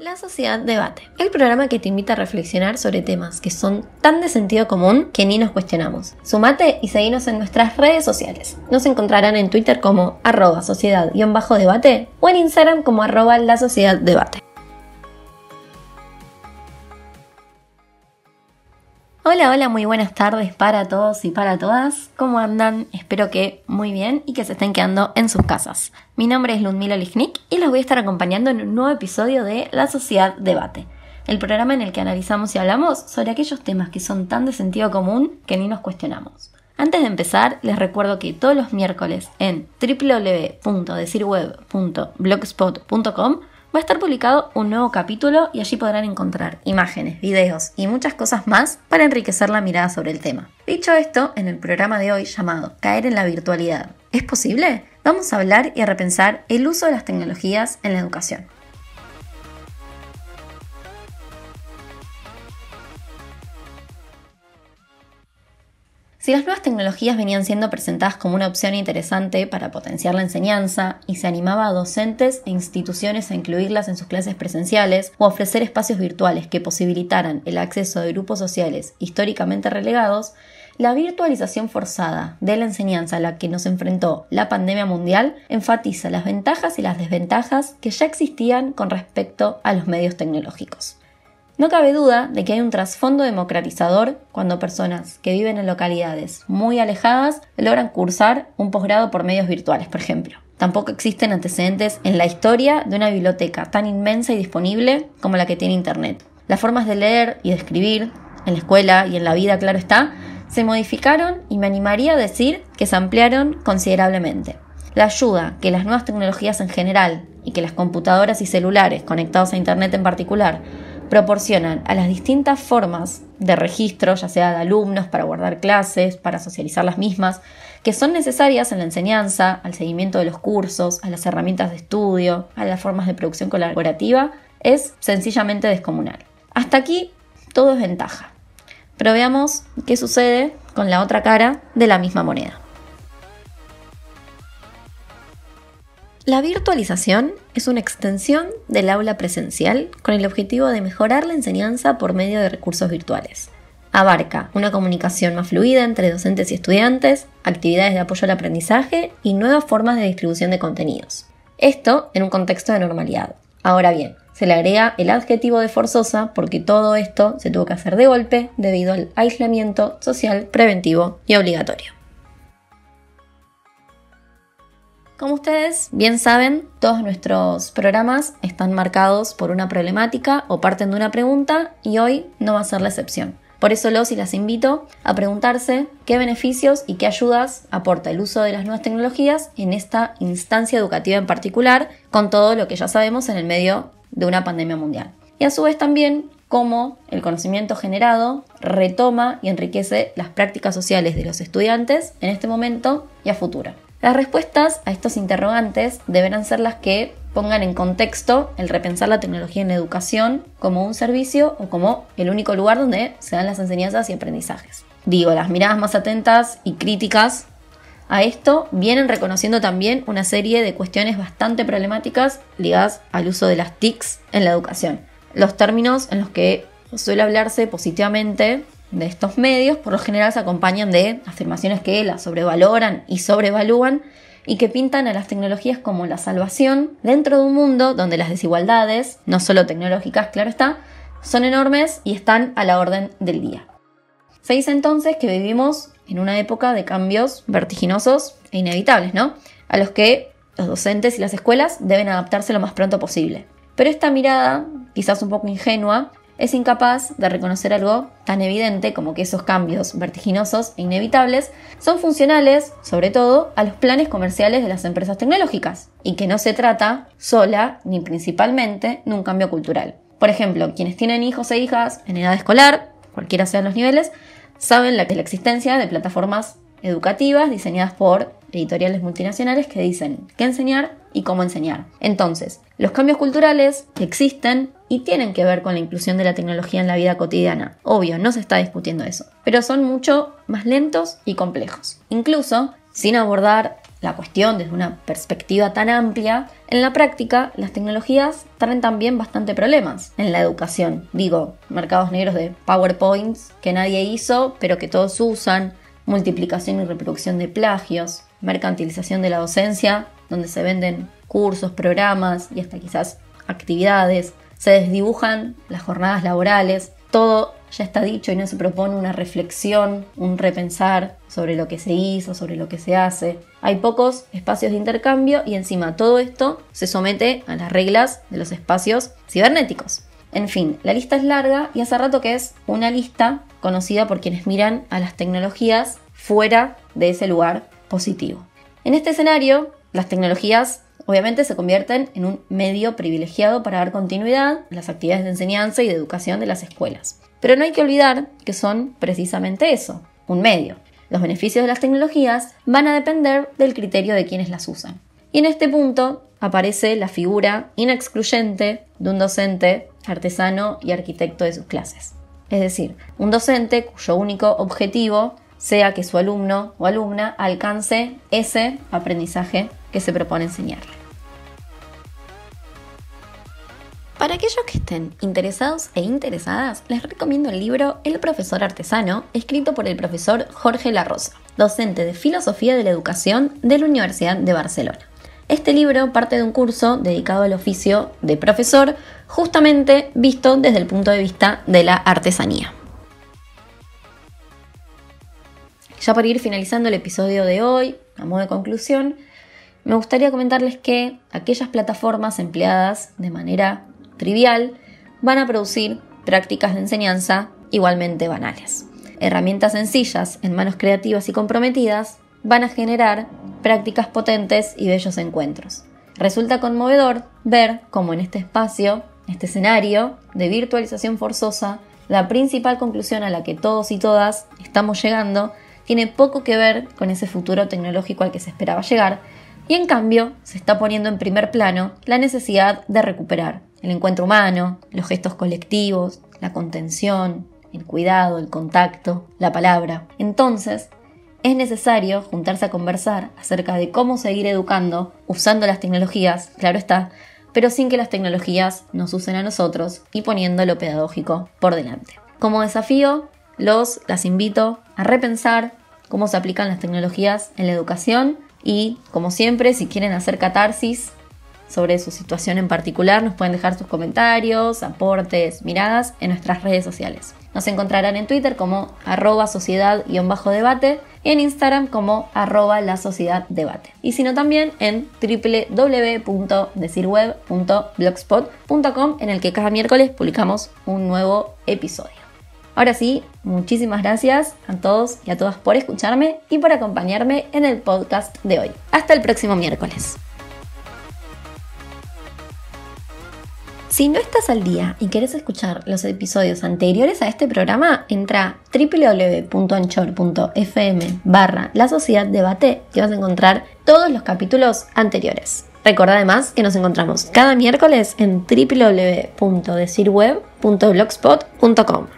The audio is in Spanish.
La Sociedad Debate, el programa que te invita a reflexionar sobre temas que son tan de sentido común que ni nos cuestionamos. Sumate y seguinos en nuestras redes sociales. Nos encontrarán en Twitter como arroba sociedad-debate o en Instagram como arroba la sociedad debate. Hola, hola, muy buenas tardes para todos y para todas. ¿Cómo andan? Espero que muy bien y que se estén quedando en sus casas. Mi nombre es Ludmila Lichnik y los voy a estar acompañando en un nuevo episodio de La Sociedad Debate, el programa en el que analizamos y hablamos sobre aquellos temas que son tan de sentido común que ni nos cuestionamos. Antes de empezar, les recuerdo que todos los miércoles en www.decirweb.blogspot.com va a estar publicado un nuevo capítulo y allí podrán encontrar imágenes, videos y muchas cosas más para enriquecer la mirada sobre el tema. Dicho esto, en el programa de hoy llamado Caer en la virtualidad, ¿es posible? Vamos a hablar y a repensar el uso de las tecnologías en la educación. Si las nuevas tecnologías venían siendo presentadas como una opción interesante para potenciar la enseñanza y se animaba a docentes e instituciones a incluirlas en sus clases presenciales o ofrecer espacios virtuales que posibilitaran el acceso de grupos sociales históricamente relegados, la virtualización forzada de la enseñanza a la que nos enfrentó la pandemia mundial enfatiza las ventajas y las desventajas que ya existían con respecto a los medios tecnológicos. No cabe duda de que hay un trasfondo democratizador cuando personas que viven en localidades muy alejadas logran cursar un posgrado por medios virtuales, por ejemplo. Tampoco existen antecedentes en la historia de una biblioteca tan inmensa y disponible como la que tiene Internet. Las formas de leer y de escribir, en la escuela y en la vida, claro está, se modificaron y me animaría a decir que se ampliaron considerablemente. La ayuda que las nuevas tecnologías en general y que las computadoras y celulares conectados a Internet en particular proporcionan a las distintas formas de registro, ya sea de alumnos para guardar clases, para socializar las mismas, que son necesarias en la enseñanza, al seguimiento de los cursos, a las herramientas de estudio, a las formas de producción colaborativa, es sencillamente descomunal. Hasta aquí todo es ventaja. Pero veamos qué sucede con la otra cara de la misma moneda. La virtualización es una extensión del aula presencial con el objetivo de mejorar la enseñanza por medio de recursos virtuales. Abarca una comunicación más fluida entre docentes y estudiantes, actividades de apoyo al aprendizaje y nuevas formas de distribución de contenidos. Esto en un contexto de normalidad. Ahora bien, se le agrega el adjetivo de forzosa porque todo esto se tuvo que hacer de golpe debido al aislamiento social preventivo y obligatorio. Como ustedes bien saben, todos nuestros programas están marcados por una problemática o parten de una pregunta y hoy no va a ser la excepción. Por eso los y las invito a preguntarse qué beneficios y qué ayudas aporta el uso de las nuevas tecnologías en esta instancia educativa en particular, con todo lo que ya sabemos en el medio de una pandemia mundial. Y a su vez también cómo el conocimiento generado retoma y enriquece las prácticas sociales de los estudiantes en este momento y a futuro. Las respuestas a estos interrogantes deberán ser las que pongan en contexto el repensar la tecnología en educación como un servicio o como el único lugar donde se dan las enseñanzas y aprendizajes. Digo, las miradas más atentas y críticas a esto vienen reconociendo también una serie de cuestiones bastante problemáticas ligadas al uso de las TICs en la educación. Los términos en los que suele hablarse positivamente de estos medios por lo general se acompañan de afirmaciones que las sobrevaloran y sobrevalúan y que pintan a las tecnologías como la salvación dentro de un mundo donde las desigualdades, no solo tecnológicas, claro está, son enormes y están a la orden del día. Se dice entonces que vivimos en una época de cambios vertiginosos e inevitables, ¿no? A los que los docentes y las escuelas deben adaptarse lo más pronto posible. Pero esta mirada, quizás un poco ingenua, es incapaz de reconocer algo tan evidente como que esos cambios vertiginosos e inevitables son funcionales, sobre todo, a los planes comerciales de las empresas tecnológicas, y que no se trata sola ni principalmente de un cambio cultural. Por ejemplo, quienes tienen hijos e hijas en edad escolar, cualquiera sean los niveles, saben la, la existencia de plataformas educativas diseñadas por editoriales multinacionales que dicen qué enseñar y cómo enseñar. Entonces, los cambios culturales existen y tienen que ver con la inclusión de la tecnología en la vida cotidiana. Obvio, no se está discutiendo eso, pero son mucho más lentos y complejos. Incluso, sin abordar la cuestión desde una perspectiva tan amplia, en la práctica las tecnologías traen también bastante problemas en la educación. Digo, mercados negros de PowerPoints que nadie hizo, pero que todos usan, multiplicación y reproducción de plagios, mercantilización de la docencia, donde se venden cursos, programas y hasta quizás actividades, se desdibujan las jornadas laborales, todo ya está dicho y no se propone una reflexión, un repensar sobre lo que se hizo, sobre lo que se hace. Hay pocos espacios de intercambio y encima todo esto se somete a las reglas de los espacios cibernéticos. En fin, la lista es larga y hace rato que es una lista conocida por quienes miran a las tecnologías fuera de ese lugar positivo. En este escenario, las tecnologías obviamente se convierten en un medio privilegiado para dar continuidad a las actividades de enseñanza y de educación de las escuelas. Pero no hay que olvidar que son precisamente eso, un medio. Los beneficios de las tecnologías van a depender del criterio de quienes las usan. Y en este punto aparece la figura inexcluyente de un docente, artesano y arquitecto de sus clases. Es decir, un docente cuyo único objetivo sea que su alumno o alumna alcance ese aprendizaje que se propone enseñarle. Para aquellos que estén interesados e interesadas, les recomiendo el libro El profesor artesano, escrito por el profesor Jorge Larrosa, docente de Filosofía de la Educación de la Universidad de Barcelona. Este libro parte de un curso dedicado al oficio de profesor, justamente visto desde el punto de vista de la artesanía. Ya para ir finalizando el episodio de hoy, a modo de conclusión, me gustaría comentarles que aquellas plataformas empleadas de manera trivial van a producir prácticas de enseñanza igualmente banales. Herramientas sencillas en manos creativas y comprometidas van a generar prácticas potentes y bellos encuentros. Resulta conmovedor ver cómo en este espacio, este escenario de virtualización forzosa, la principal conclusión a la que todos y todas estamos llegando tiene poco que ver con ese futuro tecnológico al que se esperaba llegar, y en cambio se está poniendo en primer plano la necesidad de recuperar el encuentro humano, los gestos colectivos, la contención, el cuidado, el contacto, la palabra. Entonces, es necesario juntarse a conversar acerca de cómo seguir educando usando las tecnologías, claro está, pero sin que las tecnologías nos usen a nosotros y poniendo lo pedagógico por delante. Como desafío, los las invito a repensar cómo se aplican las tecnologías en la educación y, como siempre, si quieren hacer catarsis sobre su situación en particular, nos pueden dejar sus comentarios, aportes, miradas en nuestras redes sociales. Nos encontrarán en Twitter como arroba sociedad-debate y en Instagram como arroba la sociedad debate. Y si no también en www.decirweb.blogspot.com en el que cada miércoles publicamos un nuevo episodio. Ahora sí, muchísimas gracias a todos y a todas por escucharme y por acompañarme en el podcast de hoy. Hasta el próximo miércoles. Si no estás al día y quieres escuchar los episodios anteriores a este programa, entra www.anchor.fm barra La Sociedad Debate y vas a encontrar todos los capítulos anteriores. Recuerda además que nos encontramos cada miércoles en www.decirweb.blogspot.com.